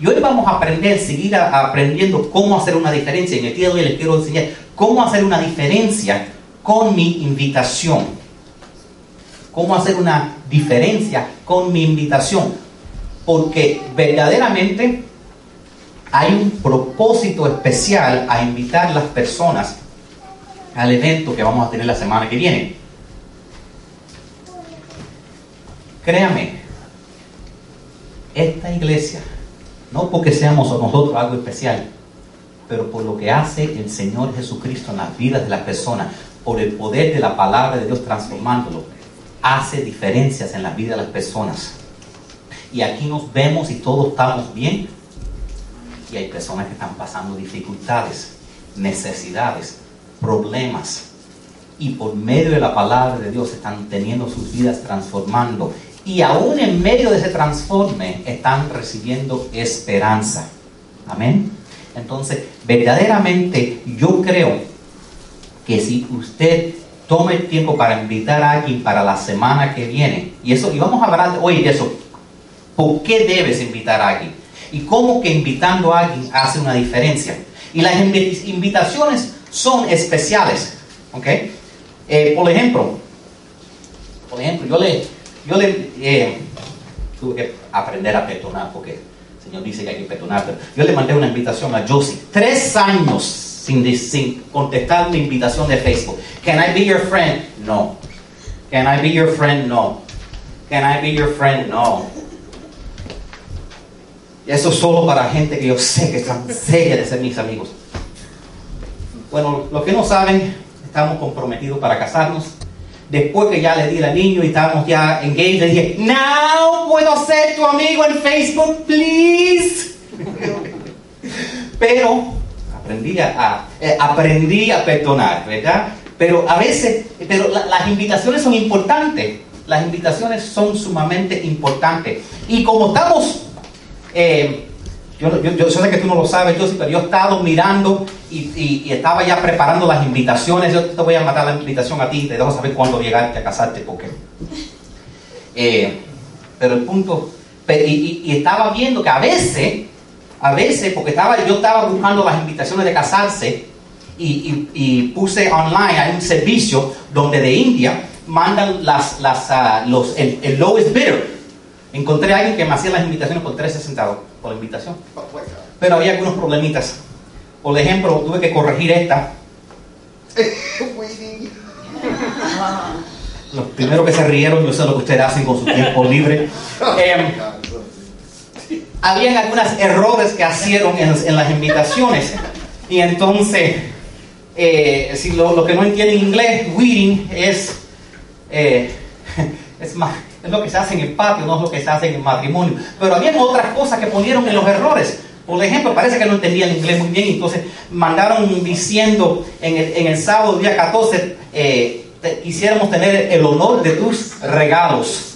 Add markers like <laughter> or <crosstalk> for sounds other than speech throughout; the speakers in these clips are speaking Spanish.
Y hoy vamos a aprender, seguir aprendiendo cómo hacer una diferencia. En el día de hoy les quiero enseñar cómo hacer una diferencia con mi invitación. Cómo hacer una diferencia con mi invitación. Porque verdaderamente hay un propósito especial a invitar las personas al evento que vamos a tener la semana que viene. Créame, esta iglesia, no porque seamos nosotros algo especial, pero por lo que hace el Señor Jesucristo en las vidas de las personas, por el poder de la palabra de Dios transformándolo, hace diferencias en la vida de las personas. Y aquí nos vemos y todos estamos bien. Y hay personas que están pasando dificultades, necesidades, problemas. Y por medio de la palabra de Dios están teniendo sus vidas transformando y aún en medio de ese transforme están recibiendo esperanza. Amén. Entonces, verdaderamente yo creo que si usted toma el tiempo para invitar a alguien para la semana que viene, y eso, y vamos a hablar hoy de eso, ¿por qué debes invitar a alguien? Y cómo que invitando a alguien hace una diferencia. Y las invitaciones son especiales, ¿ok? Eh, por ejemplo, por ejemplo, yo le, yo le tuve que aprender a perdonar porque el Señor dice que hay que perdonar. Pero yo le mandé una invitación a Josie. Tres años sin, contestar mi invitación de Facebook. Can I be your friend? No. Can I be your friend? No. Can I be your friend? No. Eso solo para gente que yo sé que están seria de ser mis amigos. Bueno, los que no saben, estamos comprometidos para casarnos después que ya le di al niño y estábamos ya engaged, le dije, no puedo ser tu amigo en Facebook, please. Pero aprendí a, eh, aprendí a perdonar, ¿verdad? Pero a veces, pero las invitaciones son importantes. Las invitaciones son sumamente importantes. Y como estamos eh, yo, yo, yo, sé que tú no lo sabes, yo, pero yo he estado mirando y, y, estaba ya preparando las invitaciones. Yo te voy a matar la invitación a ti, te dejo saber cuándo llegarte a casarte, porque. Eh, pero el punto. Y, estaba viendo que a veces, a veces, porque estaba, yo estaba buscando las invitaciones de casarse y, puse online, hay un servicio donde de India mandan las, las, uh, los, el, el lowest bidder. Encontré a alguien que me hacía las invitaciones por 13 centavos por la invitación. Pero había algunos problemitas. Por ejemplo, tuve que corregir esta. <laughs> Los primeros que se rieron, yo sé lo que ustedes hacen con su tiempo libre. <laughs> Eh, habían algunos errores que hicieron en, las invitaciones. Y entonces, eh, si lo, que no entienden inglés, weeding es, eh, <laughs> es más es lo que se hace en el patio, no es lo que se hace en el matrimonio. Pero había otras cosas que ponieron en los errores. Por ejemplo, parece que no entendía el inglés muy bien, entonces mandaron diciendo en el, en el sábado, día 14, eh, quisiéramos tener el honor de tus regalos.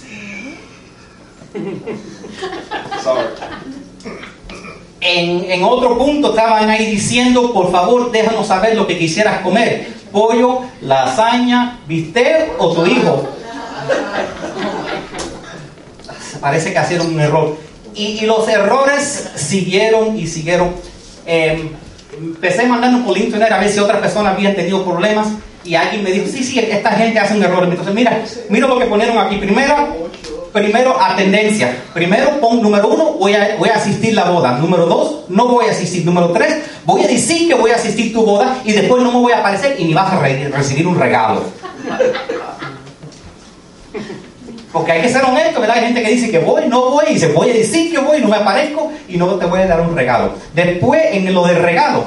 En, en, otro punto estaban ahí diciendo, por favor, déjanos saber lo que quisieras comer. Pollo, lasaña, bistec o tu hijo parece que hicieron un error. Y, los errores siguieron y siguieron. Em, empecé mandando por internet a ver si otras personas habían tenido problemas y alguien me dijo, sí, sí, esta gente hace un error. Entonces, mira, mira lo que ponieron aquí. Primero, primero atendencia. Primero, pon número uno, voy a, voy a asistir la boda. Número dos, no voy a asistir. Número tres, voy a decir que voy a asistir tu boda y después no me voy a aparecer y ni vas a recibir un regalo. Porque hay que ser honesto, ¿verdad? Hay gente que dice que voy, no voy, y dice voy a decir que voy, no me aparezco y no te voy a dar un regalo. Después, en lo del regalo,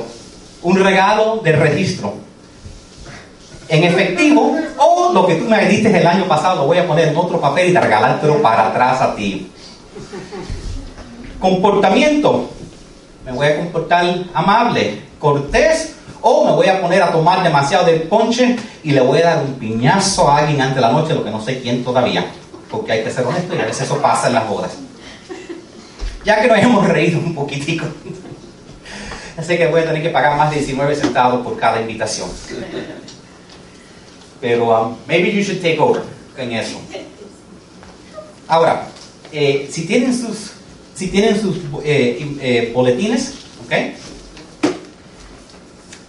un regalo de registro. En efectivo, o lo que tú me diste el año pasado, lo voy a poner en otro papel y te regalártelo para atrás a ti. Comportamiento. Me voy a comportar amable, cortés, o me voy a poner a tomar demasiado del ponche y le voy a dar un piñazo a alguien antes de la noche, lo que no sé quién todavía porque hay que ser honesto y a veces eso pasa en las bodas. Ya que nos hemos reído un poquitico, así que voy a tener que pagar más de 19 centavos por cada invitación. Pero um, maybe you should take over en eso. Ahora, eh, si tienen sus Si tienen sus eh, eh, boletines, ¿ok?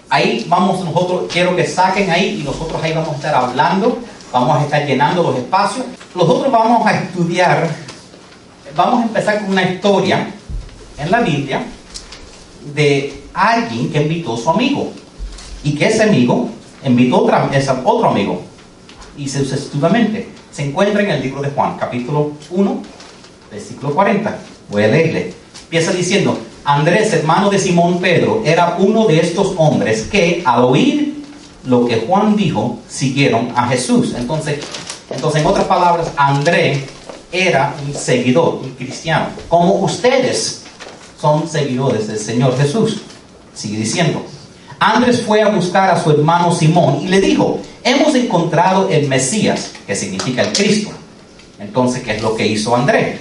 Ahí vamos nosotros, quiero que saquen ahí y nosotros ahí vamos a estar hablando, vamos a estar llenando los espacios. Nosotros vamos a estudiar, vamos a empezar con una historia en la Biblia de alguien que invitó a su amigo y que ese amigo invitó a otro amigo y sucesivamente. Se encuentra en el libro de Juan, capítulo 1, versículo 40. Voy a leerle. Empieza diciendo, Andrés, hermano de Simón Pedro, era uno de estos hombres que al oír lo que Juan dijo, siguieron a Jesús. Entonces, entonces en otras palabras, Andrés era un seguidor, un cristiano, como ustedes son seguidores del Señor Jesús. Sigue diciendo. Andrés fue a buscar a su hermano Simón y le dijo, hemos encontrado el Mesías, que significa el Cristo. Entonces, ¿qué es lo que hizo Andrés?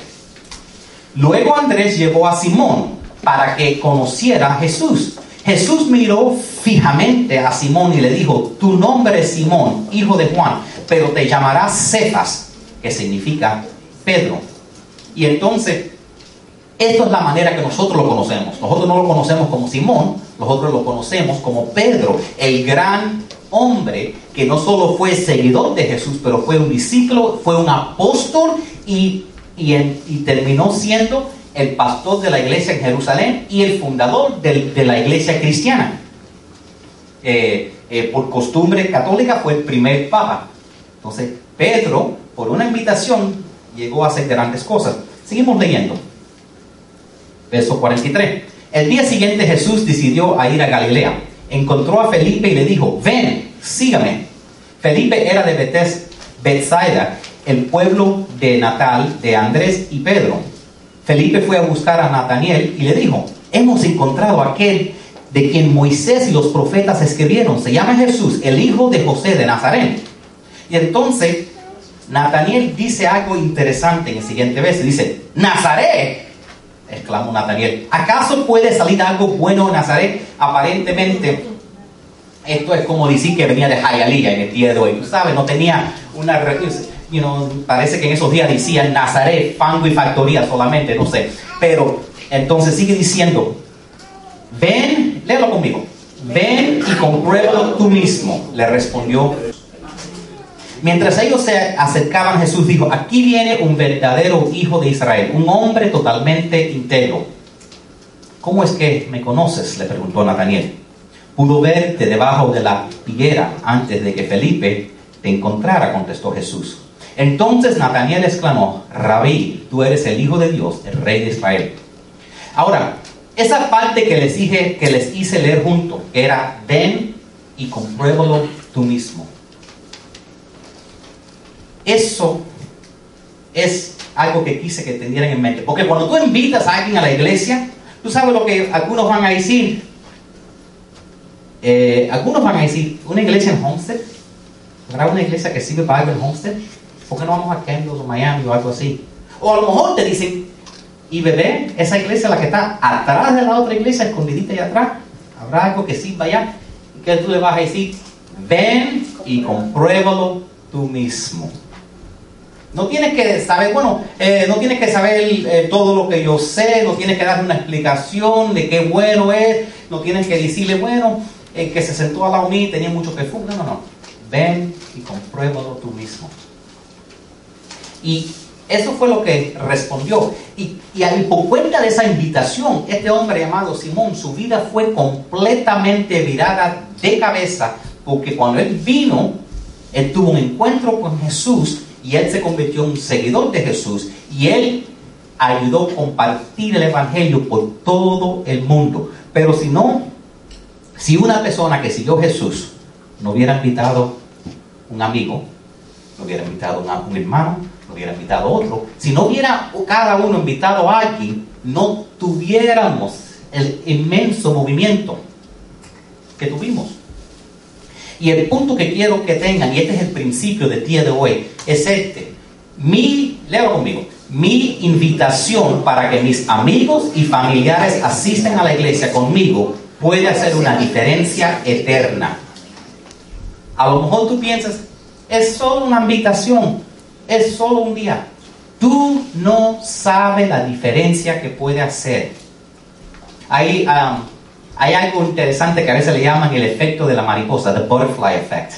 Luego Andrés llevó a Simón para que conociera a Jesús. Jesús miró fijamente a Simón y le dijo, tu nombre es Simón, hijo de Juan, pero te llamarás Cefas, que significa Pedro. Y entonces, esto es la manera que nosotros lo conocemos. Nosotros no lo conocemos como Simón, nosotros lo conocemos como Pedro, el gran hombre que no solo fue seguidor de Jesús, pero fue un discípulo, fue un apóstol y, y, terminó siendo el pastor de la iglesia en Jerusalén y el fundador de, la iglesia cristiana. Eh, eh, por costumbre católica fue el primer papa. Entonces, Pedro, por una invitación, llegó a hacer grandes cosas. Seguimos leyendo. Verso 43. El día siguiente Jesús decidió ir a Galilea. Encontró a Felipe y le dijo, ven, sígame. Felipe era de Betes, Bethsaida, el pueblo de natal de Andrés y Pedro. Felipe fue a buscar a Nataniel y le dijo, hemos encontrado a aquel de quien Moisés y los profetas escribieron. Se llama Jesús, el hijo de José de Nazaret. Y entonces Nataniel dice algo interesante en el siguiente verso. Dice, Nazaret exclamó Nataniel. ¿Acaso puede salir algo bueno de Nazaret? Aparentemente, esto es como decir que venía de Jayalía en el día de hoy. Sabes, no tenía una... You know, parece que en esos días decía Nazaret, fango y factoría solamente, no sé. Pero entonces sigue diciendo, ven, léelo conmigo, ven y compruébalo tú mismo, le respondió Mientras ellos se acercaban, Jesús dijo, aquí viene un verdadero hijo de Israel, un hombre totalmente íntegro. ¿Cómo es que me conoces? le preguntó Nataniel. Pudo verte debajo de la higuera antes de que Felipe te encontrara, contestó Jesús. Entonces Nataniel exclamó, Rabí, tú eres el Hijo de Dios, el Rey de Israel. Ahora, esa parte que les dije, que les hice leer junto, era, ven y compruébalo tú mismo. Eso es algo que quise que tendieran en mente. Porque cuando tú invitas a alguien a la iglesia, tú sabes lo que algunos van a decir. Eh, algunos van a decir, una iglesia en Homestead, ¿habrá una iglesia que sirve para algo en Homestead? ¿Por qué no vamos a Kendall o Miami o algo así? O a lo mejor te dicen, y bebé, esa iglesia, la que está atrás de la otra iglesia, escondidita allá atrás, habrá algo que sirva allá. ¿Y que tú le vas a decir? Ven y compruébalo tú mismo. No tienes que saber, bueno, eh, no tienes que saber eh, todo lo que yo sé, no tienes que darme una explicación de qué bueno es, no tienes que decirle, bueno, el que se sentó al lado mío tenía mucho perfume. No, no, no. Ven y compruébalo tú mismo. Y eso fue lo que respondió. Y, y por cuenta de esa invitación, este hombre llamado Simón, su vida fue completamente virada de cabeza, porque cuando él vino, él tuvo un encuentro con Jesús y él se convirtió en un seguidor de Jesús y él ayudó a compartir el Evangelio por todo el mundo. Pero si no, si una persona que siguió Jesús no hubiera invitado un amigo, no hubiera invitado un hermano, no hubiera invitado otro, si no hubiera cada uno invitado a alguien, no tuviéramos el inmenso movimiento que tuvimos. Y el punto que quiero que tengan, y este es el principio del día de hoy, es este. Mi, léalo conmigo, mi invitación para que mis amigos y familiares asistan a la iglesia conmigo puede hacer una diferencia eterna. A lo mejor tú piensas, es solo una invitación, es solo un día. Tú no sabes la diferencia que puede hacer. Hay, um, hay algo interesante que a veces le llaman el efecto de la mariposa, the butterfly effect,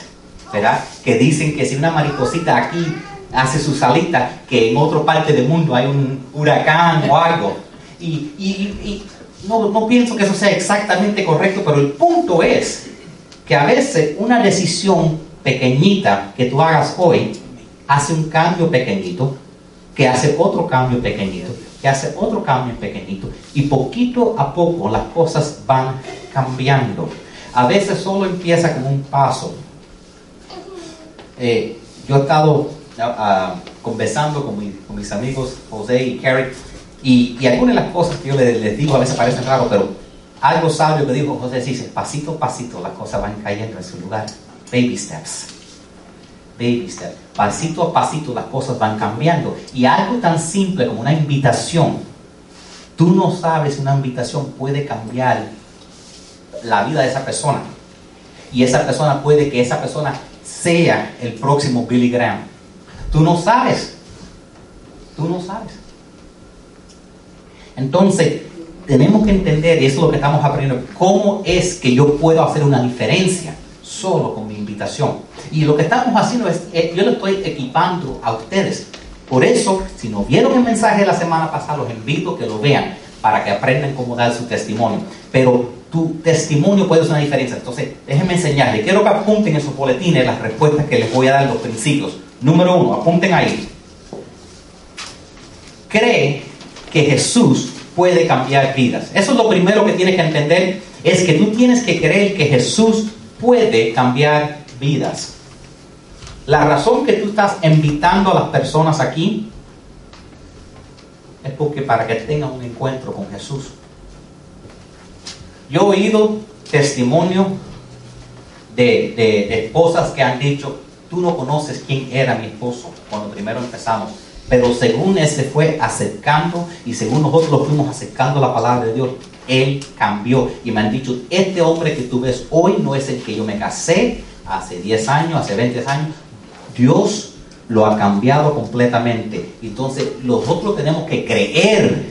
¿verdad? Que dicen que si una mariposita aquí hace su salita, que en otra parte del mundo hay un huracán o algo. Y, y no, no pienso que eso sea exactamente correcto, pero el punto es que a veces una decisión pequeñita que tú hagas hoy hace un cambio pequeñito, que hace otro cambio pequeñito, que hace otro cambio pequeñito, y poquito a poco las cosas van cambiando. A veces solo empieza como un paso. Eh, yo he estado ah, ah, conversando con, con, mis amigos José y Carrie, y, y, algunas de las cosas que yo les, les digo a veces parecen raras, pero algo sabio que dijo José dice, pasito a pasito las cosas van cayendo en su lugar. Baby steps. Baby steps. Pasito a pasito las cosas van cambiando. Y algo tan simple como una invitación, tú no sabes si una invitación puede cambiar la vida de esa persona. Y esa persona puede que esa persona sea el próximo Billy Graham. Tú no sabes. Tú no sabes. Entonces, tenemos que entender, y eso es lo que estamos aprendiendo, cómo es que yo puedo hacer una diferencia solo con mi invitación. Y lo que estamos haciendo es, eh, yo lo estoy equipando a ustedes. Por eso, si no vieron el mensaje de la semana pasada, los invito a que lo vean para que aprendan cómo dar su testimonio. Pero tu testimonio puede hacer una diferencia. Entonces, déjenme enseñarles. Quiero que apunten en sus boletines las respuestas que les voy a dar los principios. Número uno, apunten ahí. Cree que Jesús puede cambiar vidas. Eso es lo primero que tienes que entender, es que tú tienes que creer que Jesús puede cambiar vidas. La razón que tú estás invitando a las personas aquí es porque para que tengan un encuentro con Jesús. Yo he oído testimonio de, de esposas que han dicho, tú no conoces quién era mi esposo cuando primero empezamos pero según Él se fue acercando y según nosotros lo fuimos acercando a la palabra de Dios, Él cambió. Y me han dicho, este hombre que tú ves hoy no es el que yo me casé hace 10 años, hace 20 años. Dios lo ha cambiado completamente. Entonces nosotros tenemos que creer,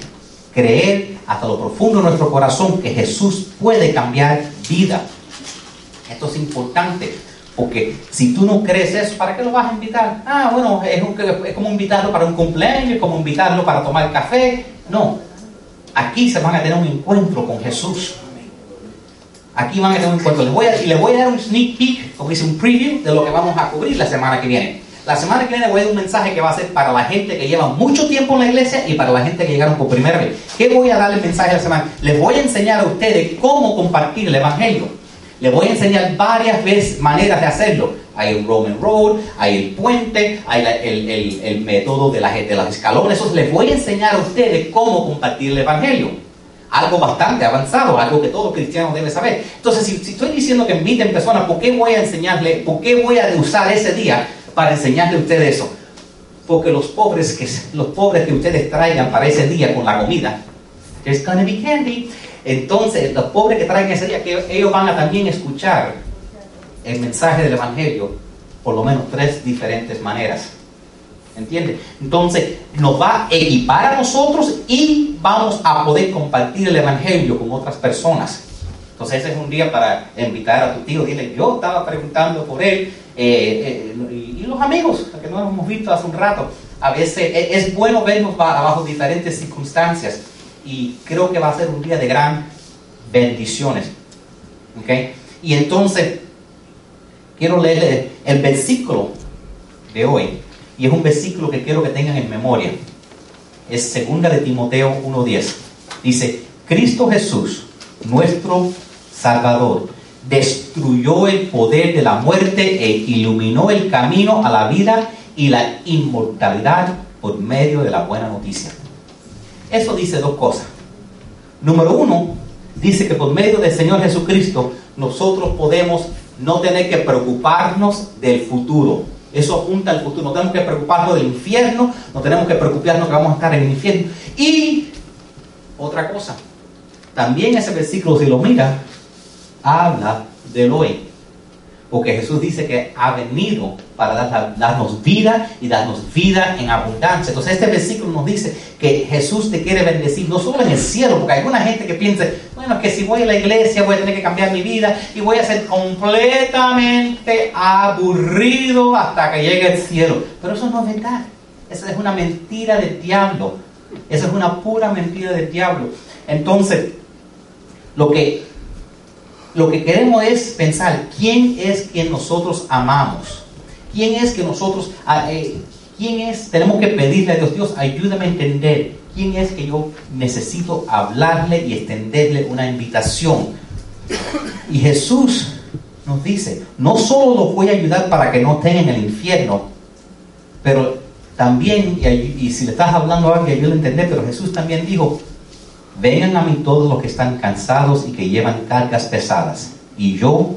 creer hasta lo profundo de nuestro corazón que Jesús puede cambiar vida. Esto es importante. Porque si tú no crees eso, ¿para qué lo vas a invitar? Ah, bueno, es, como invitarlo para un cumpleaños, es como invitarlo para tomar café. No, aquí se van a tener un encuentro con Jesús. Aquí van a tener un encuentro. Les voy a, voy a dar un sneak peek, como dice un preview, de lo que vamos a cubrir la semana que viene. La semana que viene voy a dar un mensaje que va a ser para la gente que lleva mucho tiempo en la iglesia y para la gente que llegaron por primera vez. ¿Qué voy a dar el mensaje de la semana? Les voy a enseñar a ustedes cómo compartir el Evangelio. Le voy a enseñar varias veces maneras de hacerlo. Hay el Roman Road, hay el puente, hay el, método de, la, de los escalones. Les voy a enseñar a ustedes cómo compartir el Evangelio. Algo bastante avanzado, algo que todo cristiano debe saber. Entonces, si, estoy diciendo que inviten personas, ¿por qué voy a enseñarle, por qué voy a usar ese día para enseñarle a ustedes eso? Porque los pobres que, los pobres que ustedes traigan para ese día con la comida, there's gonna be candy, entonces, los pobres que traen ese día, que ellos van a también escuchar el mensaje del Evangelio por lo menos tres diferentes maneras. ¿Entiendes? Entonces, nos va a equipar a nosotros y vamos a poder compartir el Evangelio con otras personas. Entonces, ese es un día para invitar a tu tío. Dile, yo estaba preguntando por él. Eh, eh, y, los amigos, que no hemos visto hace un rato. A veces es, es bueno vernos bajo diferentes circunstancias y creo que va a ser un día de gran bendiciones. ¿Okay? Y entonces, quiero leerle el versículo de hoy, y es un versículo que quiero que tengan en memoria. Es segunda de Timoteo 1.10. Dice, Cristo Jesús, nuestro Salvador, destruyó el poder de la muerte e iluminó el camino a la vida y la inmortalidad por medio de la buena noticia. Eso dice dos cosas. Número uno, dice que por medio del Señor Jesucristo nosotros podemos no tener que preocuparnos del futuro. Eso apunta al futuro. No tenemos que preocuparnos del infierno, no tenemos que preocuparnos que vamos a estar en el infierno. Y otra cosa, también ese versículo, si lo mira, habla del hoy. Porque Jesús dice que ha venido para dar- darnos vida y darnos vida en abundancia. Entonces este versículo nos dice que Jesús te quiere bendecir, no solo en el cielo, porque hay alguna gente que piensa, bueno, que si voy a la iglesia voy a tener que cambiar mi vida y voy a ser completamente aburrido hasta que llegue el cielo. Pero eso no es verdad. Esa es una mentira del diablo. Esa es una pura mentira del diablo. Entonces, lo que lo que queremos es pensar quién es quien nosotros amamos. ¿Quién es que nosotros, ah, eh, quién es, tenemos que pedirle a Dios, Dios, ayúdame a entender quién es que yo necesito hablarle y extenderle una invitación. Y Jesús nos dice, no solo los voy a ayudar para que no estén en el infierno, pero también, y, si le estás hablando a alguien, ayuda a entender, pero Jesús también dijo, Vengan a mí todos los que están cansados y que llevan cargas pesadas, y yo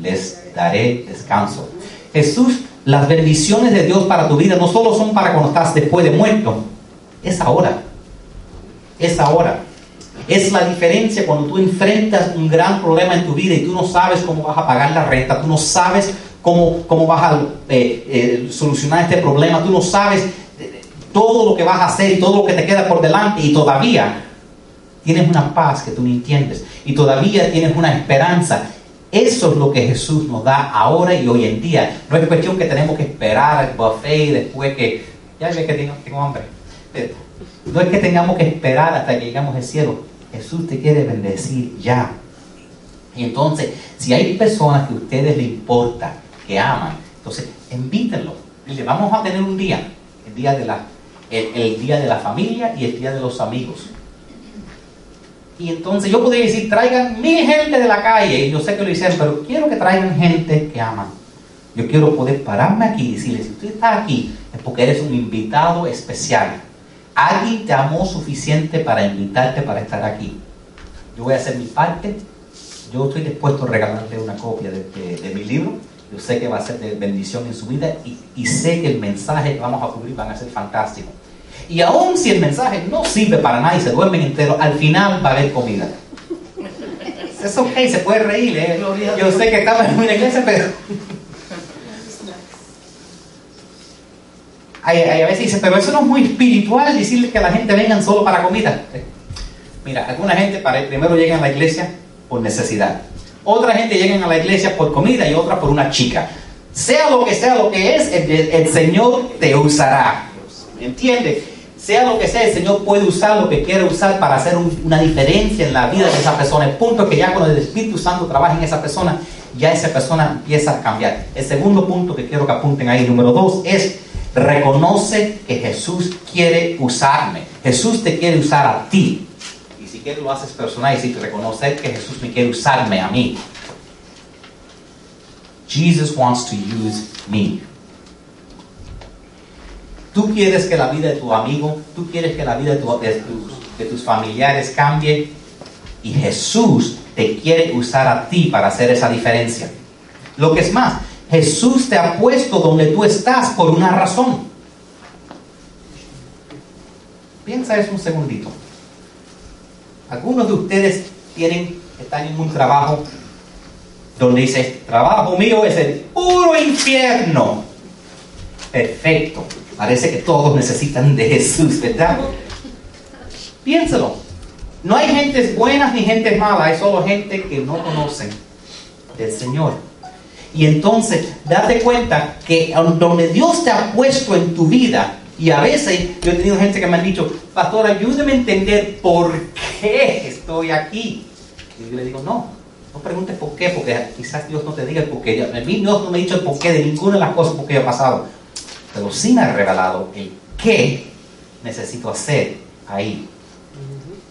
les daré descanso. Jesús, las bendiciones de Dios para tu vida no solo son para cuando estás después de muerto, es ahora. Es ahora. Es la diferencia cuando tú enfrentas un gran problema en tu vida y tú no sabes cómo vas a pagar la renta, tú no sabes cómo, cómo vas a eh, eh, solucionar este problema, tú no sabes eh, todo lo que vas a hacer y todo lo que te queda por delante y todavía tienes una paz que tú no entiendes y todavía tienes una esperanza. Eso es lo que Jesús nos da ahora y hoy en día. No es cuestión que tenemos que esperar al buffet y después que, ya ve que tengo, tengo hambre. No es que tengamos que esperar hasta que llegamos al cielo. Jesús te quiere bendecir ya. Y entonces, si hay personas que a ustedes les importa, que aman, entonces invítenlo. Dile, vamos a tener un día, el día de la, el día de la familia y el día de los amigos. Y entonces yo podría decir, traigan mil gente de la calle, y yo sé que lo hicieron, pero quiero que traigan gente que aman. Yo quiero poder pararme aquí y decirle, si usted está aquí, es porque eres un invitado especial. Alguien te amó suficiente para invitarte para estar aquí. Yo voy a hacer mi parte. Yo estoy dispuesto a regalarle una copia de, de- de mi libro. Yo sé que va a ser de bendición en su vida y, y sé que el mensaje que vamos a cubrir van a ser fantástico. Y aun si el mensaje no sirve para nada y se duermen entero, al final va a haber comida. Es ok, se puede reír. ¿eh? Yo sé que estamos en una iglesia, pero hay, hay a veces dicen, pero eso no es muy espiritual decirle que la gente vengan solo para comida. Mira, alguna gente para, primero llegan a la iglesia por necesidad. Otra gente llegan a la iglesia por comida y otra por una chica. Sea lo que sea lo que es, el, el Señor te usará. ¿Me entiendes? Sea lo que sea, el Señor puede usar lo que quiere usar para hacer un- una diferencia en la vida de esa persona. El punto es que ya cuando el Espíritu Santo trabaja en esa persona, ya esa persona empieza a cambiar. El segundo punto que quiero que apunten ahí, número dos, es reconoce que Jesús quiere usarme. Jesús te quiere usar a ti. Y si quieres lo haces personal y si reconocer que Jesús me quiere usarme a mí. Jesus wants to use me. Tú quieres que la vida de tu amigo, tú quieres que la vida de, tu- de tus, de tus familiares cambie y Jesús te quiere usar a ti para hacer esa diferencia. Lo que es más, Jesús te ha puesto donde tú estás por una razón. Piensa eso un segundito. Algunos de ustedes tienen, están en un trabajo donde dice, trabajo mío es el puro infierno. Perfecto. Parece que todos necesitan de Jesús, ¿verdad? Piénsalo. No hay gentes buenas ni gentes malas, hay solo gente que no conocen del Señor. Y entonces, date cuenta que donde Dios te ha puesto en tu vida, y a veces yo he tenido gente que me han dicho, pastor, ayúdeme a entender por qué estoy aquí. Y yo le digo, no, no preguntes por qué, porque quizás Dios no te diga el por qué. A mí Dios no me ha dicho el por qué de ninguna de las cosas por qué ha pasado, pero sí me ha revelado el qué necesito hacer ahí.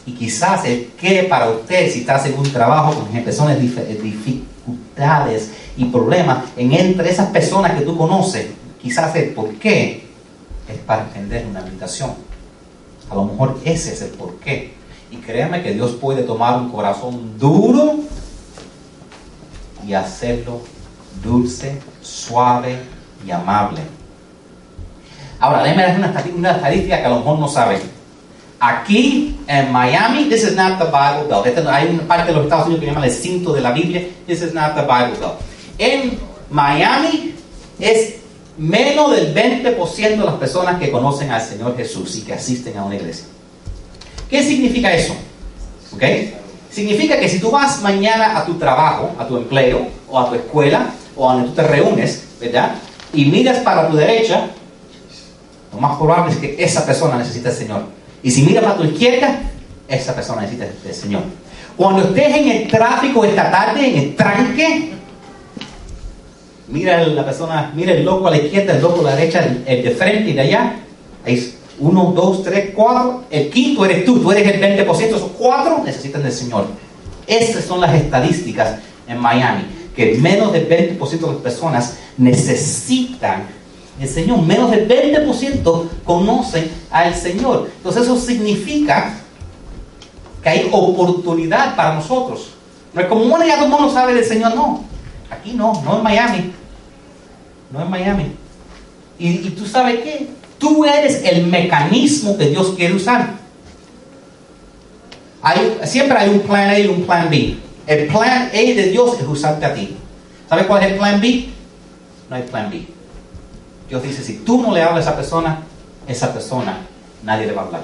Y quizás el qué para usted, si estás en un trabajo con personas dif- dificultades y problemas, en entre esas personas que tú conoces, quizás el por qué es para entender una invitación. A lo mejor ese es el por qué. Y créame que Dios puede tomar un corazón duro y hacerlo dulce, suave y amable. Ahora, déjame dar una, una estadística que a lo mejor no saben. Aquí en Miami, this is not the Bible Belt. Este- hay una parte de los Estados Unidos que llaman el cinto de la Biblia. This is not the Bible Belt. En Miami es menos del 20% de las personas que conocen al Señor Jesús y que asisten a una iglesia. ¿Qué significa eso? ¿Ok? Significa que si tú vas mañana a tu trabajo, a tu empleo, o a tu escuela, o a donde tú te reúnes, ¿verdad? Y miras para tu derecha, lo más probable es que esa persona necesita al Señor. Y si miras para tu izquierda, esa persona necesita al Señor. Cuando estés en el tráfico esta tarde, en el tranque, mira la persona, mira el loco a la izquierda, el loco a la derecha, el, de frente y de allá. Ahí uno, dos, tres, cuatro. El quinto eres tú, tú eres el 20%, esos cuatro necesitan del Señor. Estas son las estadísticas en Miami, que menos del 20% de las personas necesitan el Señor. Menos del 20% conocen al Señor. Entonces eso significa que hay oportunidad para nosotros. No es como, bueno, ya todo el mundo sabe del Señor, no. Aquí no, no en Miami. No en Miami. Y, tú sabes qué? Tú eres el mecanismo que Dios quiere usar. Hay, siempre hay un plan A y un plan B. El plan A de Dios es usarte a ti. ¿Sabes cuál es el plan B? No hay plan B. Dios dice, si tú no le hablas a esa persona, esa persona nadie le va a hablar.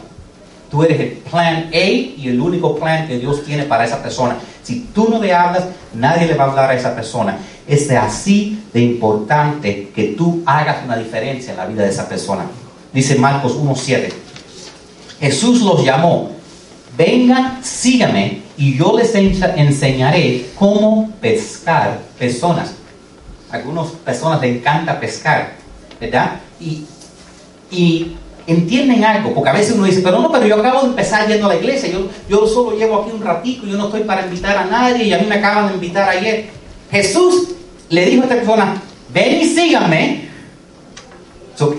Tú eres el plan A y el único plan que Dios tiene para esa persona. Si tú no le hablas, nadie le va a hablar a esa persona. Es así de importante que tú hagas una diferencia en la vida de esa persona. Dice Marcos 1.7. Jesús los llamó. Vengan, síganme y yo les enseñaré cómo pescar personas. algunas personas les encanta pescar, ¿verdad? Y, y entienden algo, porque a veces uno dice, pero no, pero yo acabo de empezar yendo a la iglesia, yo, yo solo llevo aquí un ratico, yo no estoy para invitar a nadie y a mí me acaban de invitar ayer. Jesús le dijo a esta persona, ven y síganme.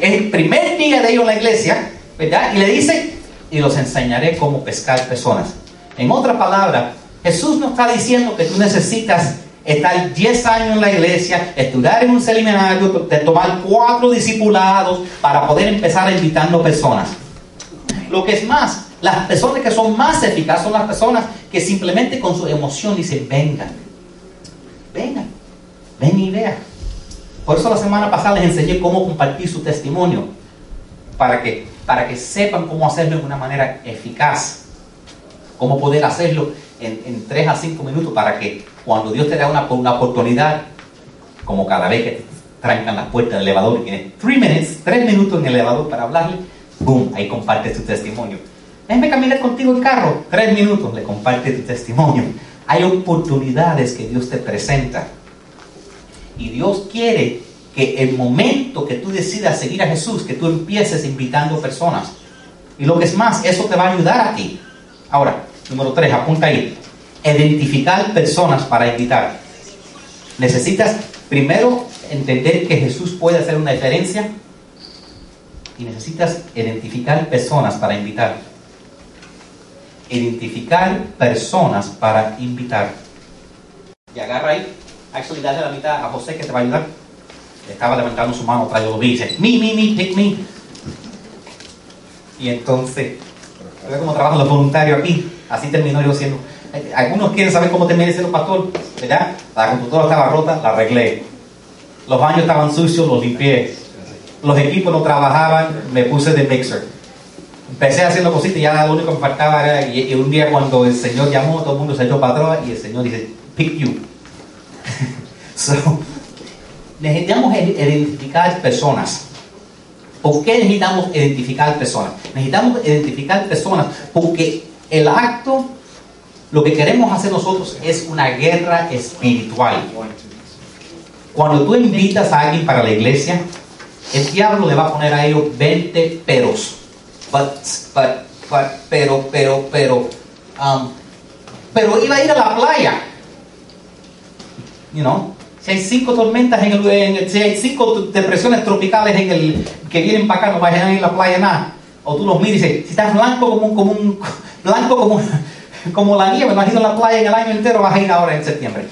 es el primer día de ellos en la iglesia, ¿verdad? Y le dice, y los enseñaré cómo pescar personas. En otra palabra, Jesús no está diciendo que tú necesitas estar 10 años en la iglesia, estudiar en un seminario, tomar cuatro discipulados para poder empezar invitando personas. Lo que es más, las personas que son más eficaces son las personas que simplemente con su emoción dicen, vengan, vengan, ven y vean. Por eso la semana pasada les enseñé cómo compartir su testimonio, para que, para que sepan cómo hacerlo de una manera eficaz, cómo poder hacerlo en, en 3 a 5 minutos para que cuando Dios te da una, oportunidad, como cada vez que trancan las puertas del elevador y tienes 3 minutos, 3 minutos en el elevador para hablarle, boom, ahí compartes tu testimonio. Déjame caminar contigo en carro, 3 minutos, le compartes tu testimonio. Hay oportunidades que Dios te presenta. Y Dios quiere que el momento que tú decidas seguir a Jesús, que tú empieces invitando personas. Y lo que es más, eso te va a ayudar a ti. Ahora, número 3, apunta ahí identificar personas para invitar. Necesitas primero entender que Jesús puede hacer una diferencia y necesitas identificar personas para invitar. Identificar personas para invitar. Y agarra ahí, actually dale la mitad a José que te va a ayudar. Estaba levantando su mano, trae lo dice, me, me, me, pick me. Y entonces, ve cómo trabajan los voluntarios aquí. Así terminó yo siendo algunos quieren saber cómo terminé siendo pastor, ¿verdad? La computadora estaba rota, la arreglé. Los baños estaban sucios, los limpié. Los equipos no trabajaban, me puse de mixer. Empecé haciendo cositas y ya lo único que me faltaba era, y, un día cuando el Señor llamó, todo el mundo se echó para atrás y el Señor dice, pick you. <laughs> so, necesitamos identificar personas. ¿Por qué necesitamos identificar personas? Necesitamos identificar personas porque el acto lo que queremos hacer nosotros es una guerra espiritual. Cuando tú invitas a alguien para la iglesia, el diablo le va a poner a ellos 20 peros. pero, pero, pero, um, pero iba a ir a la playa. You know, si hay cinco tormentas en el, si hay cinco depresiones tropicales en el que vienen para acá, no vayan a ir a la playa nada. O tú los miras y dices, si estás blanco como un, como un <laughs> blanco como un, como la nieve, no has ido a la playa en el año entero, vas a ir ahora en septiembre.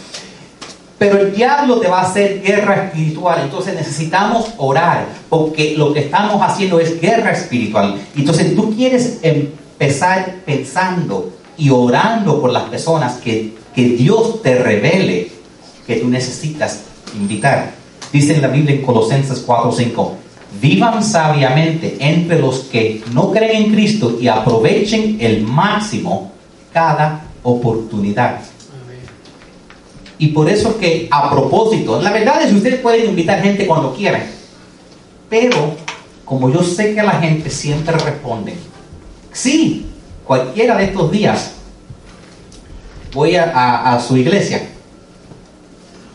Pero el diablo te va a hacer guerra espiritual. Entonces necesitamos orar, porque lo que estamos haciendo es guerra espiritual. Entonces tú quieres empezar pensando y orando por las personas que, que Dios te revele que tú necesitas invitar. Dice en la Biblia en Colosenses 4:5, vivan sabiamente entre los que no creen en Cristo y aprovechen el máximo cada oportunidad. Y por eso que a propósito, la verdad es que ustedes pueden invitar gente cuando quieran, pero como yo sé que la gente siempre responde, sí, cualquiera de estos días voy a, su iglesia.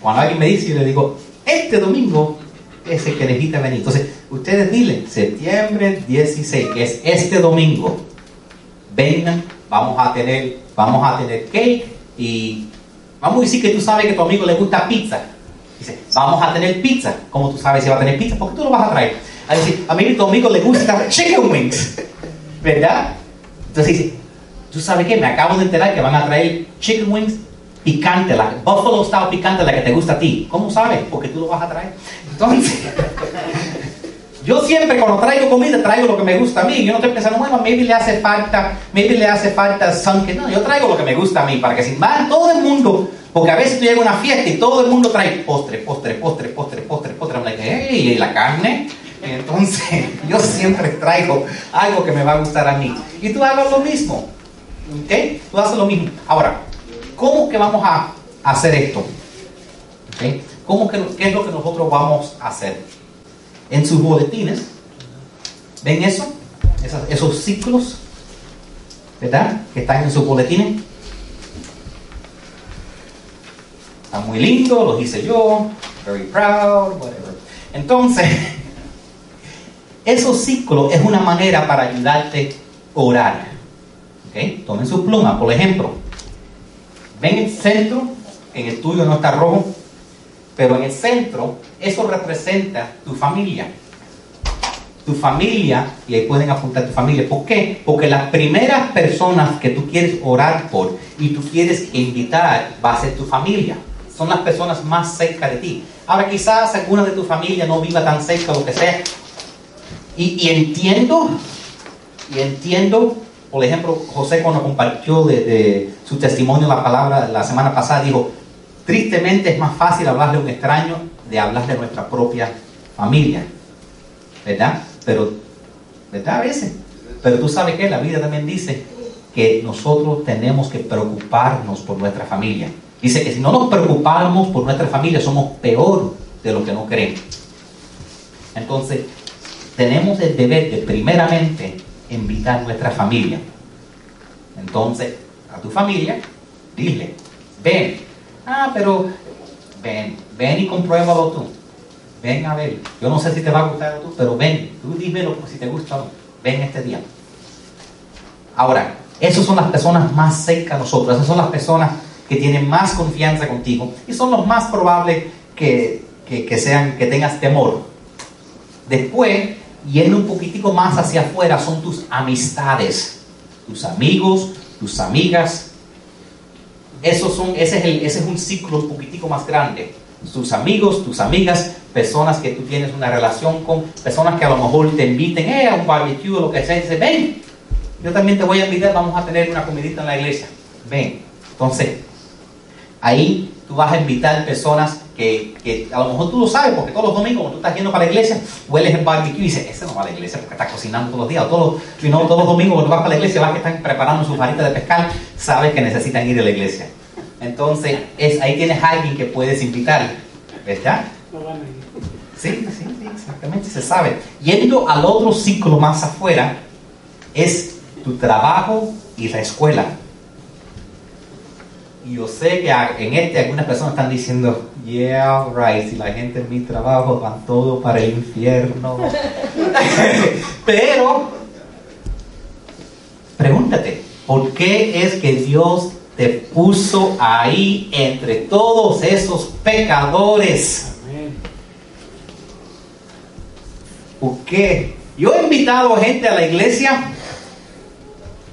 Cuando alguien me dice, yo le digo, este domingo es el que necesita venir. Entonces, ustedes dile, septiembre 16, que es este domingo, vengan, vamos a tener, vamos a tener cake y vamos a decir que tú sabes que a tu amigo le gusta pizza. Dice, vamos a tener pizza. ¿Cómo tú sabes si va a tener pizza? Porque tú lo vas a traer. A decir, a mí tu amigo le gusta chicken wings. <laughs> ¿Verdad? Entonces dice, ¿tú sabes qué? Me acabo de enterar que van a traer chicken wings picante, la buffalo style picante, la que te gusta a ti. ¿Cómo sabes? Porque tú lo vas a traer. Entonces, <laughs> yo siempre cuando traigo comida traigo lo que me gusta a mí. Yo no estoy pensando, bueno, maybe le hace falta, maybe le hace falta sunken. No, yo traigo lo que me gusta a mí para que si van todo el mundo, porque a veces tú llegas a una fiesta y todo el mundo trae postre, postre, postre, postre, postre, postre. Hey, la carne. Entonces, <laughs> yo siempre traigo algo que me va a gustar a mí. Y tú hagas lo mismo. ¿Ok? Tú haces lo mismo. Ahora, ¿cómo que vamos a hacer esto? ¿Ok? ¿Cómo que, ¿Qué es lo que nosotros vamos a hacer? En sus boletines, ¿ven eso? Esos, esos ciclos, ¿verdad? Que están en sus boletines. Están muy lindos, los hice yo, very proud, whatever. Entonces, <laughs> esos ciclos es una manera para ayudarte a orar. Tomen su pluma, por ejemplo. ¿Ven el centro? En el tuyo no está rojo, pero en el centro, eso representa tu familia. Tu familia, y ahí pueden apuntar tu familia. ¿Por qué? Porque las primeras personas que tú quieres orar por y tú quieres invitar va a ser tu familia. Son las personas más cerca de ti. Ahora quizás alguna de tu familia no viva tan cerca o lo que sea. Y, y entiendo, y entiendo, por ejemplo, José cuando compartió de, de su testimonio la palabra la semana pasada, dijo, Tristemente es más fácil hablarle a un extraño de hablar de nuestra propia familia. ¿Verdad? Pero, ¿verdad? A veces. Pero tú sabes que la vida también dice que nosotros tenemos que preocuparnos por nuestra familia. Dice que si no nos preocupamos por nuestra familia, somos peor de lo que no creen. Entonces, tenemos el deber de primeramente invitar a nuestra familia. Entonces, a tu familia, dile, ven, Ah, pero ven, ven y compruébalo tú. Ven a ver. Yo no sé si te va a gustar tú, pero ven. Tú dímelo si te gusta o no. Ven este día. Ahora, esas son las personas más cerca a nosotros. Esas son las personas que tienen más confianza contigo. Y son los más probables que, que, que sean, que tengas temor. Después, yendo un poquitico más hacia afuera, son tus amistades. Tus amigos, tus amigas, esos son, ese, es el, ese es un ciclo un poquitico más grande. Tus amigos, tus amigas, personas que tú tienes una relación con, personas que a lo mejor te inviten eh, a un barbecue o lo que sea, y dicen, ven, yo también te voy a invitar, vamos a tener una comidita en la iglesia. Ven. Entonces, ahí tú vas a invitar personas que, que, a lo mejor tú lo sabes, porque todos los domingos cuando tú estás yendo para la iglesia, hueles el barbecue y dices, ese no va a la iglesia porque está cocinando todos los días. Todos, you know, todos los domingos cuando vas para la iglesia, vas que están preparando su farita de pescar, sabes que necesitan ir a la iglesia. Entonces, es, ahí tienes a alguien que puedes invitar, ¿verdad? Sí, sí, sí, exactamente, se sabe. Yendo al otro ciclo más afuera, es tu trabajo y la escuela. Y yo sé que en este algunas personas están diciendo, yeah, right, si la gente en mi trabajo van todo para el infierno. <laughs> Pero, pregúntate, ¿por qué es que Dios te puso ahí entre todos esos pecadores? ¿Por qué? Yo he invitado a gente a la iglesia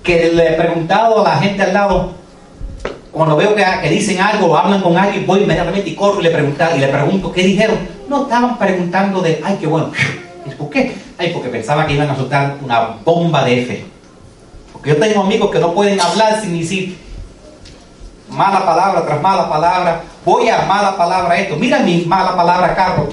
que le he preguntado a la gente al lado, cuando veo que, dicen algo o hablan con alguien, voy inmediatamente y corro y le, y le pregunto qué dijeron. No estaban preguntando de, ay, qué bueno. <laughs> ¿Por qué? Ay, porque pensaba que iban a soltar una bomba de F. Porque yo tengo amigos que no pueden hablar sin decir mala palabra tras mala palabra. Voy a mala palabra esto. Mira mi mala palabra carro.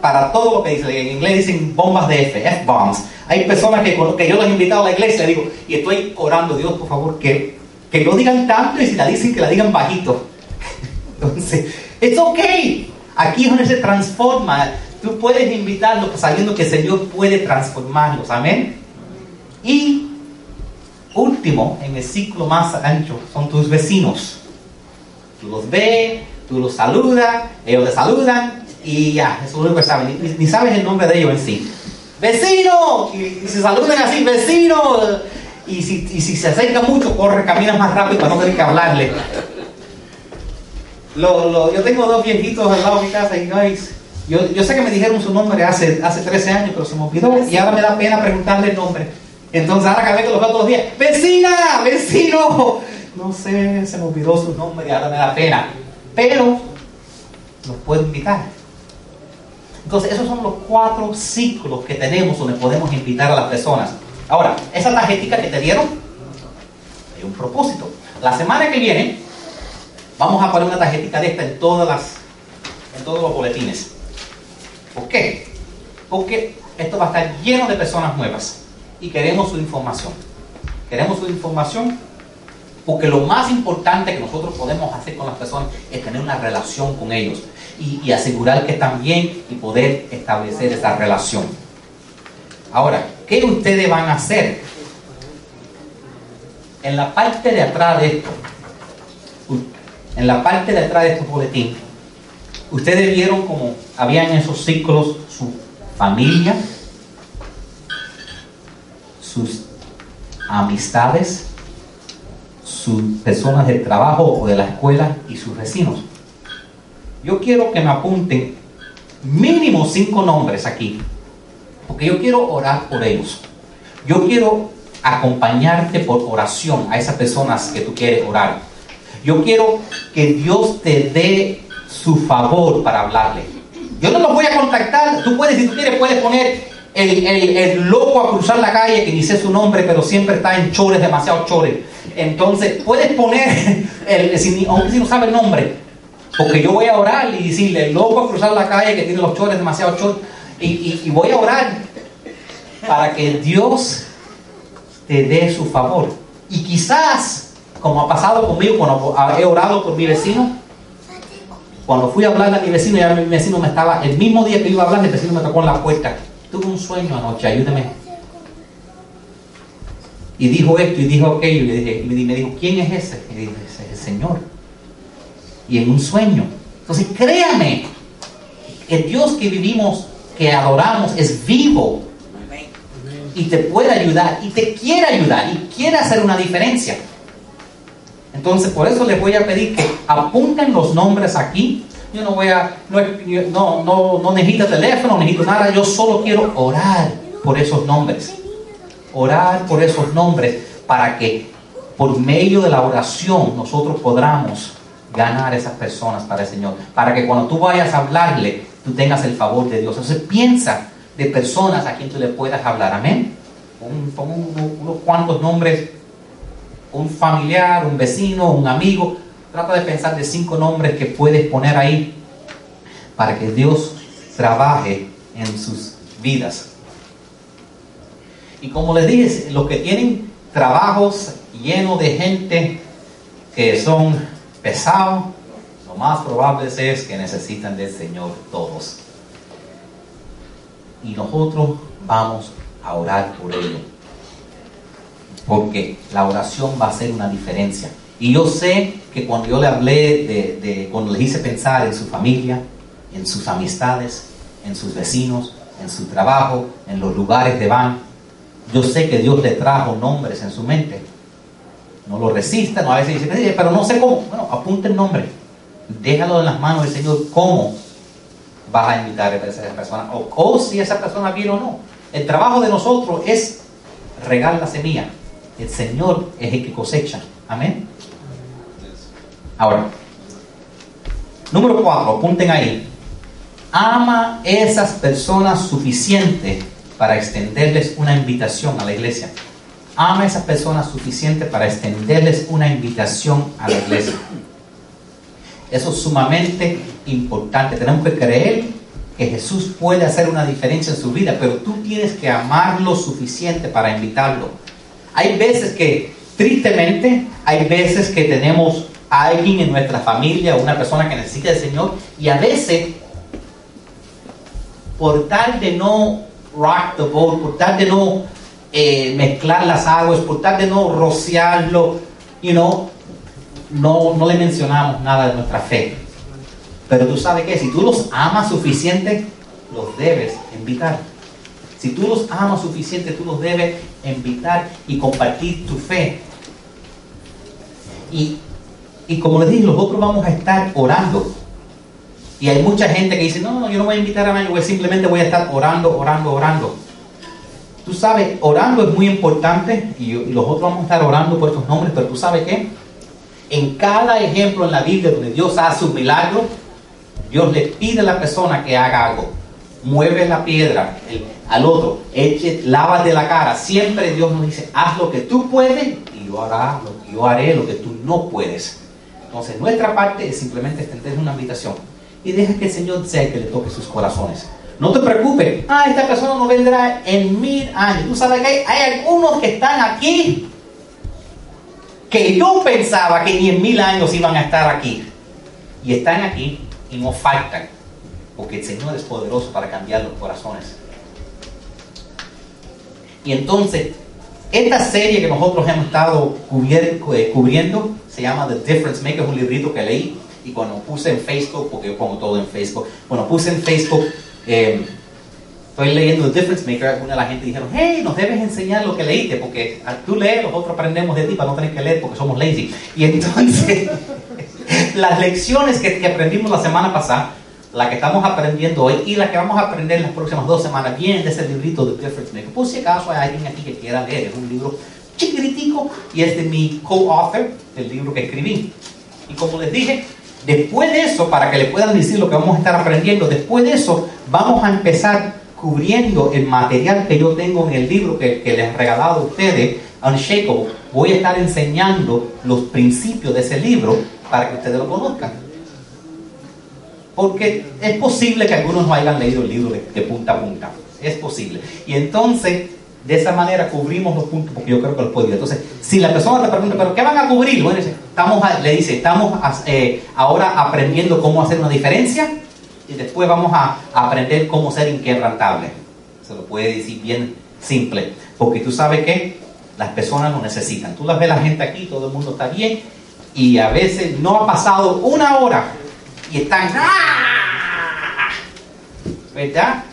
para todo lo que dice. En inglés dicen bombas de F, F-bombs. Hay personas que, que yo los he invitado a la iglesia, digo, y estoy orando, Dios, por favor, que, que no digan tanto y si la dicen, que la digan bajito. <laughs> Entonces, es ok. Aquí es donde se transforma. Tú puedes invitarlos sabiendo que el Señor puede transformarlos. Amén. Y último, en el ciclo más ancho, son tus vecinos. Tú los ves, tú los saludas, ellos te saludan y ya, eso es lo único que saben. Ni, sabes el nombre de ellos en sí. ¡Vecino! Y, se saludan así, ¡vecino! Y si, y si se acerca mucho, corre, camina más rápido para no tener que hablarle. Lo, yo tengo dos viejitos al lado de mi casa y yo, yo sé que me dijeron su nombre hace, hace 13 años, pero se me olvidó y ahora me da pena preguntarle el nombre. Entonces ahora cada vez que los veo todos los días, vecina, vecino, no sé, se me olvidó su nombre y ahora me da pena. Pero los puedo invitar. Entonces esos son los cuatro ciclos que tenemos donde podemos invitar a las personas. Ahora, esa tarjetita que te dieron, hay un propósito. La semana que viene vamos a poner una tarjetita de esta en todas las, en todos los boletines. ¿Por qué? Porque esto va a estar lleno de personas nuevas y queremos su información. Queremos su información porque lo más importante que nosotros podemos hacer con las personas es tener una relación con ellos y, asegurar que están bien y poder establecer esa relación. Ahora, ¿qué ustedes van a hacer? En la parte de atrás de esto, en la parte de atrás de este boletín, ustedes vieron como había en esos círculos su familia, sus amistades, sus personas del trabajo o de la escuela y sus vecinos. Yo quiero que me apunten mínimo cinco nombres aquí, porque yo quiero orar por ellos. Yo quiero acompañarte por oración a esas personas que tú quieres orar. Yo quiero que Dios te dé su favor para hablarle. Yo no los voy a contactar. Tú puedes, si tú quieres, puedes poner el, loco a cruzar la calle, que dice su nombre, pero siempre está en chores, demasiado chores. Entonces, puedes poner, <laughs> el, si, aunque si no sabe el nombre, porque yo voy a orar y decirle, el loco a cruzar la calle, que tiene los chores, demasiado chores, y, voy a orar para que Dios te dé su favor. Y quizás, como ha pasado conmigo cuando he orado por mi vecino, cuando fui a hablarle a mi vecino, ya mi vecino me estaba, el mismo día que iba a hablar, mi vecino me tocó en la puerta tuve un sueño anoche, ayúdeme. Y dijo esto y dijo aquello. Y, le dije, y me dijo, ¿quién es ese? Y dije, ese es el Señor. Y en un sueño. Entonces, créame, el Dios que vivimos, que adoramos, es vivo. Y te puede ayudar, y te quiere ayudar, y quiere hacer una diferencia. Entonces, por eso les voy a pedir que apunten los nombres aquí yo no voy a, no, no, no, necesito teléfono, no necesito nada, yo solo quiero orar por esos nombres. Orar por esos nombres para que por medio de la oración nosotros podamos ganar esas personas para el Señor. Para que cuando tú vayas a hablarle, tú tengas el favor de Dios. Entonces piensa de personas a quien tú le puedas hablar. Amén. Pon, unos cuantos nombres, un familiar, un vecino, un amigo, Trata de pensar de cinco nombres que puedes poner ahí para que Dios trabaje en sus vidas. Y como les dije, los que tienen trabajos llenos de gente que son pesados, lo más probable es que necesitan del Señor todos. Y nosotros vamos a orar por ellos. Porque la oración va a hacer una diferencia. Y yo sé que cuando yo le hablé de, cuando le hice pensar en su familia, en sus amistades, en sus vecinos, en su trabajo, en los lugares de van, yo sé que Dios le trajo nombres en su mente. No lo resista, no a veces dice, pero no sé cómo. Bueno, apunte el nombre. Déjalo en las manos del Señor cómo vas a invitar a esa persona. O, si esa persona viene o no. El trabajo de nosotros es regar la semilla. El Señor es el que cosecha. Amén. Ahora, número cuatro, apunten ahí. Ama esas personas suficiente para extenderles una invitación a la iglesia. Ama esas personas suficiente para extenderles una invitación a la iglesia. Eso es sumamente importante. Tenemos que creer que Jesús puede hacer una diferencia en su vida, pero tú tienes que amarlo suficiente para invitarlo. Hay veces que, tristemente, hay veces que tenemos a alguien en nuestra familia, una persona que necesita del Señor, y a veces, por tal de no rock the boat, por tal de no eh, mezclar las aguas, por tal de no rociarlo, you know, no, no le mencionamos nada de nuestra fe. Pero tú sabes que si tú los amas suficiente, los debes invitar. Si tú los amas suficiente, tú los debes invitar y compartir tu fe. Y, y como les dije, nosotros vamos a estar orando. Y hay mucha gente que dice, no, no, yo no voy a invitar a nadie, simplemente voy a estar orando, orando, orando. Tú sabes, orando es muy importante y, y nosotros vamos a estar orando por estos nombres, pero tú sabes qué? En cada ejemplo en la Biblia donde Dios hace un milagro, Dios le pide a la persona que haga algo. Mueve la piedra al otro, eche, lávate la cara. Siempre Dios nos dice, haz lo que tú puedes y yo, hará, yo haré lo que tú no puedes. Entonces, nuestra parte es simplemente extender una invitación y deja que el Señor sea que le toque sus corazones. No te preocupes, ah, esta persona no vendrá en mil años. Tú sabes que hay, hay algunos que están aquí que yo pensaba que ni en mil años iban a estar aquí. Y están aquí y no faltan, porque el Señor es poderoso para cambiar los corazones. Y entonces, esta serie que nosotros hemos estado eh, cubriendo se llama The Difference Maker, es un librito que leí y cuando puse en Facebook, porque yo pongo todo en Facebook, cuando puse en Facebook, eh, estoy leyendo The Difference Maker, alguna de la gente dijeron, hey, nos debes enseñar lo que leíste, porque tú lees, nosotros aprendemos de ti para no tener que leer porque somos lazy. Y entonces, <laughs> las lecciones que, aprendimos la semana pasada, la que estamos aprendiendo hoy y la que vamos a aprender en las próximas dos semanas vienen de ese librito de Difference Maker. Por si acaso hay alguien aquí que quiera leer, es un libro chiquitico y es de mi co-author, el libro que escribí. Y como les dije, después de eso, para que le puedan decir lo que vamos a estar aprendiendo, después de eso vamos a empezar cubriendo el material que yo tengo en el libro que, les he regalado a ustedes, Unshakable. Voy a estar enseñando los principios de ese libro para que ustedes lo conozcan. Porque es posible que algunos no hayan leído el libro de, punta a punta. Es posible. Y entonces, de esa manera cubrimos los puntos, porque yo creo que los puedo Entonces, si la persona te pregunta, ¿pero qué van a cubrir? Bueno, le dice, estamos eh, ahora aprendiendo cómo hacer una diferencia y después vamos a, aprender cómo ser inquebrantable. Se lo puede decir bien simple. Porque tú sabes que las personas lo necesitan. Tú las ves la gente aquí, todo el mundo está bien y a veces no ha pasado una hora y están ¡Ah! ¿verdad?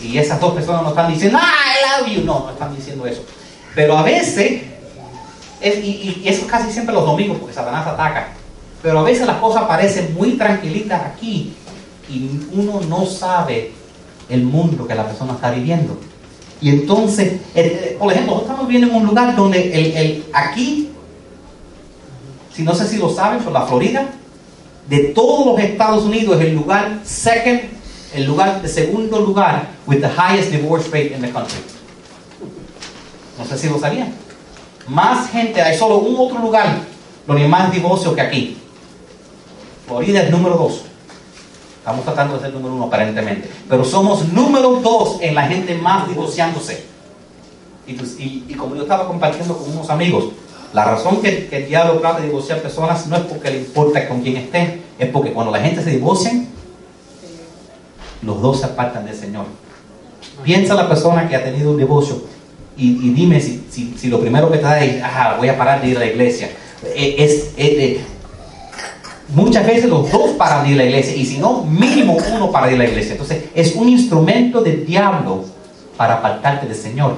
Y esas dos personas no están diciendo ¡Ah, I love you! No, no están diciendo eso. Pero a veces, y, eso es casi siempre los domingos porque Satanás ataca, pero a veces las cosas parecen muy tranquilitas aquí y uno no sabe el mundo que la persona está viviendo. Y entonces, por ejemplo, estamos viviendo en un lugar donde el, el, aquí si no sé si lo saben, por la Florida, de todos los Estados Unidos es el lugar second, el lugar de segundo lugar with the highest divorce rate in the country. No sé si lo sabían. Más gente, hay solo un otro lugar donde hay más divorcio que aquí. Florida es número dos. Estamos tratando de ser número uno aparentemente. Pero somos número dos en la gente más divorciándose. Y, pues, y como yo estaba compartiendo con unos amigos, la razón que, el diablo trata de divorciar personas no es porque le importa con quién estén, es porque cuando la gente se divorcia, los dos se apartan del Señor. Piensa la persona que ha tenido un divorcio y, dime si, si, lo primero que te da es, ah, voy a parar de ir a la iglesia. Eh, es, eh, muchas veces los dos paran de ir a la iglesia y si no, mínimo uno para ir a la iglesia. Entonces es un instrumento del diablo para apartarte del Señor.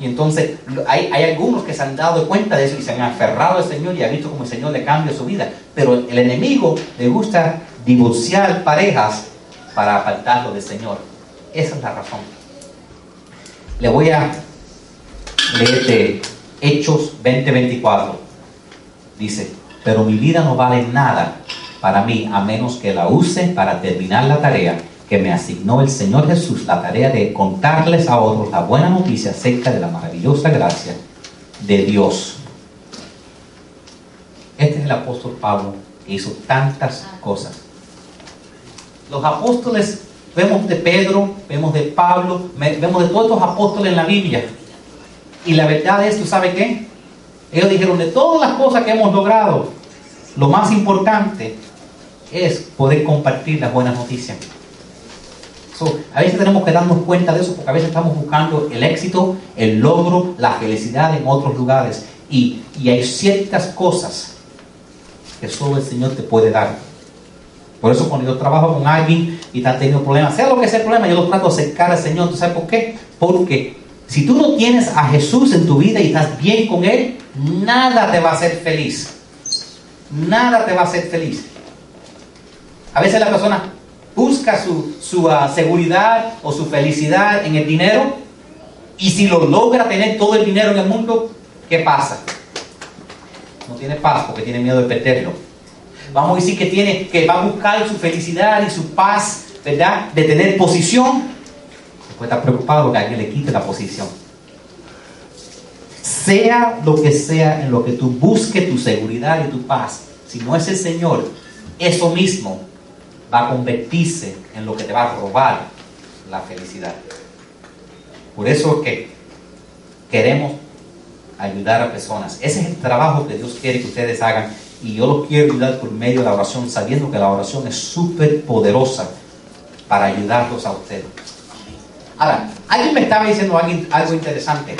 Y entonces hay, algunos que se han dado cuenta de eso y se han aferrado al Señor y han visto como el Señor le cambia su vida. Pero el enemigo le gusta divorciar parejas para apartarlo del Señor. Esa es la razón. Le voy a leer de Hechos 20:24. Dice, pero mi vida no vale nada para mí a menos que la use para terminar la tarea que me asignó el Señor Jesús la tarea de contarles a otros la buena noticia acerca de la maravillosa gracia de Dios. Este es el apóstol Pablo que hizo tantas cosas. Los apóstoles, vemos de Pedro, vemos de Pablo, vemos de todos los apóstoles en la Biblia. Y la verdad es, ¿tú sabes qué? Ellos dijeron, de todas las cosas que hemos logrado, lo más importante es poder compartir las buenas noticias. a veces tenemos que darnos cuenta de eso porque a veces estamos buscando el éxito, el logro, la felicidad en otros lugares. Y, y hay ciertas cosas que solo el Señor te puede dar. Por eso cuando yo trabajo con alguien y está teniendo problemas, sea lo que sea el problema, yo lo trato de acercar al Señor. ¿Tú sabes por qué? Porque si tú no tienes a Jesús en tu vida y estás bien con Él, nada te va a hacer feliz. Nada te va a hacer feliz. A veces la persona busca su, su ah, seguridad o su felicidad en el dinero y si lo logra tener todo el dinero en el mundo, ¿qué pasa? No tiene paz porque tiene miedo de perderlo. Vamos a decir que tiene que va a buscar su felicidad y su paz, ¿verdad? De tener posición. Después está preocupado que alguien le quite la posición. Sea lo que sea en lo que tú busques tu seguridad y tu paz, si no es el Señor, eso mismo va a convertirse en lo que te va a robar la felicidad. Por eso es que queremos ayudar a personas. Ese es el trabajo que Dios quiere que ustedes hagan y yo los quiero ayudar por medio de la oración, sabiendo que la oración es súper poderosa para ayudarlos a ustedes. Ahora, alguien me estaba diciendo algo interesante.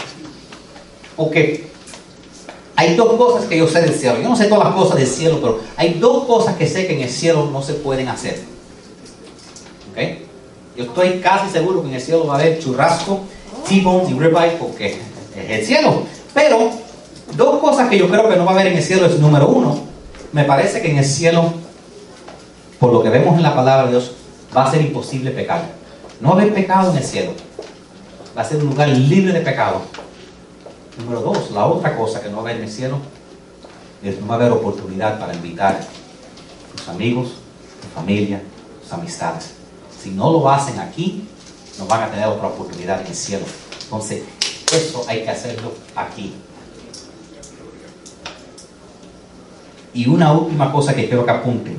Porque hay dos cosas que yo sé del cielo. Yo no sé todas las cosas del cielo, pero hay dos cosas que sé que en el cielo no se pueden hacer. ¿Ok? Yo estoy casi seguro que en el cielo va a haber churrasco, T-bones y ribeye porque es el cielo. Pero dos cosas que yo creo que no va a haber en el cielo es número uno. Me parece que en el cielo, por lo que vemos en la palabra de Dios, va a ser imposible pecar. No va a haber pecado en el cielo. Va a ser un lugar libre de pecado. Número dos, la otra cosa que no va a haber en el cielo es no va a haber oportunidad para invitar a tus amigos, tu familia, tus amistades. Si no lo hacen aquí, no van a tener otra oportunidad en el cielo. Entonces, eso hay que hacerlo aquí. Y una última cosa que quiero que apunten,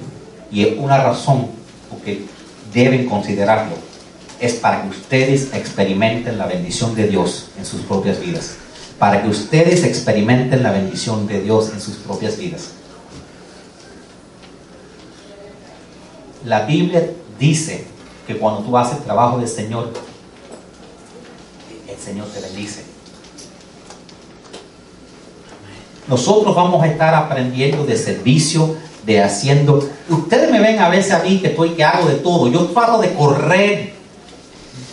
y es una razón porque deben considerarlo, es para que ustedes experimenten la bendición de Dios en sus propias vidas. Para que ustedes experimenten la bendición de Dios en sus propias vidas. La Biblia dice que cuando tú haces trabajo del Señor, el Señor te bendice. Nosotros vamos a estar aprendiendo de servicio, de haciendo. Ustedes me ven a veces a mí que estoy que hago de todo. Yo trato de correr,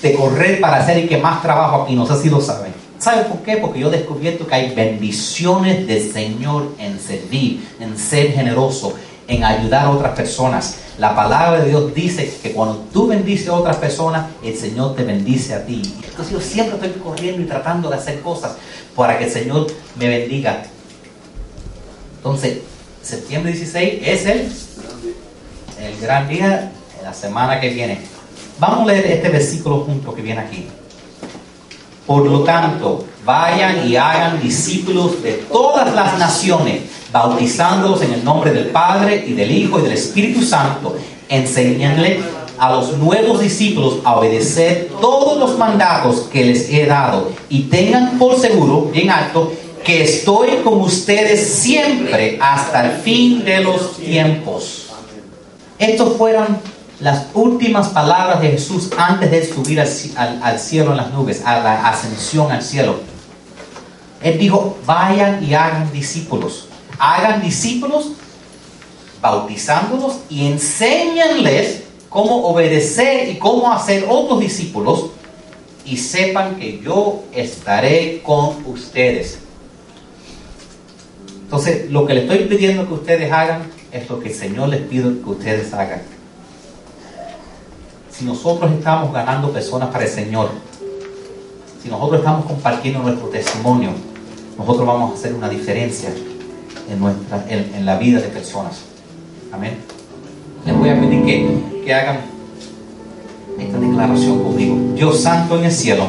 de correr para hacer el que más trabajo aquí. No sé si lo saben. ¿Saben por qué? Porque yo he descubierto que hay bendiciones del Señor en servir, en ser generoso, en ayudar a otras personas. La palabra de Dios dice que cuando tú bendices a otras personas, el Señor te bendice a ti. Entonces yo siempre estoy corriendo y tratando de hacer cosas para que el Señor me bendiga. Entonces, septiembre 16 es el, el gran día de la semana que viene. Vamos a leer este versículo junto que viene aquí. Por lo tanto, vayan y hagan discípulos de todas las naciones, bautizándolos en el nombre del Padre y del Hijo y del Espíritu Santo, enseñándoles a los nuevos discípulos a obedecer todos los mandatos que les he dado y tengan por seguro, bien alto, que estoy con ustedes siempre hasta el fin de los tiempos. Estas fueron las últimas palabras de Jesús antes de subir al, cielo en las nubes, a la ascensión al cielo. Él dijo, vayan y hagan discípulos. Hagan discípulos bautizándolos y enséñanles cómo obedecer y cómo hacer otros discípulos y sepan que yo estaré con ustedes entonces, lo que le estoy pidiendo que ustedes hagan es lo que el Señor les pide que ustedes hagan. Si nosotros estamos ganando personas para el Señor, si nosotros estamos compartiendo nuestro testimonio, nosotros vamos a hacer una diferencia en, nuestra, en, la vida de personas. Amén. Les voy a pedir que, que hagan esta declaración conmigo. Dios santo en el cielo.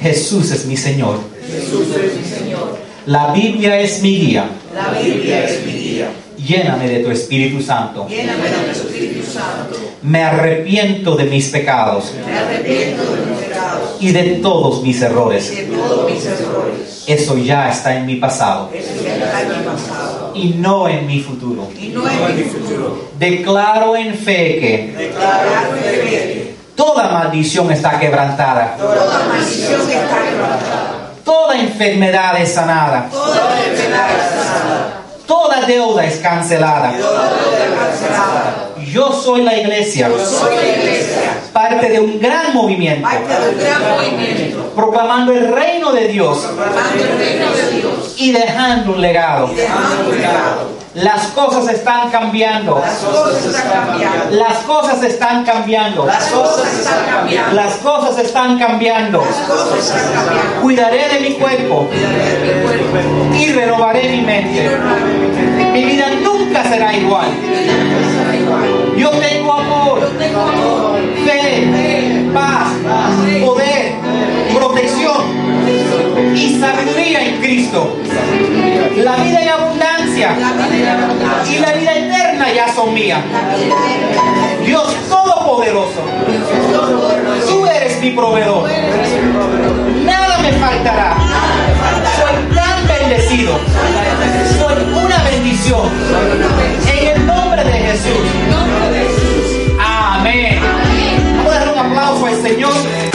Jesús es mi Señor. Jesús es mi Señor. La Biblia es mi guía. La Biblia es mi guía. Lléname de tu Espíritu Santo. Lléname de tu Espíritu Santo. Me arrepiento de mis pecados Me arrepiento de mis pecados y de todos mis y errores. de todos mis errores. Eso ya está en mi pasado Eso ya está en mi pasado. y no en mi futuro. Y no en mi futuro. Declaro en fe que Declaro en fe que toda maldición está quebrantada, toda maldición está quebrantada. toda enfermedad es sanada, Toda enfermedad es sanada. Toda deuda es cancelada. Yo soy la iglesia, parte de un gran movimiento, Proclamando el reino de Dios. y dejando un legado. Las cosas están cambiando. Las cosas están cambiando. Las cosas están cambiando. Las cosas están cambiando. Las cosas están. Cuidaré de mi cuerpo y renovaré mi mente. Mi vida nunca será igual. será igual. Yo tengo amor, Yo tengo amor, fe, paz, poder, protección y sabiduría en Cristo. La vida en abundancia y la vida eterna ya son mías. Dios Todopoderoso, tú eres mi proveedor. Nada me faltará. Soy tan bendecido. Soy una bendición. En el nombre de Jesús. Amén. Vamos a dar un aplauso al Señor.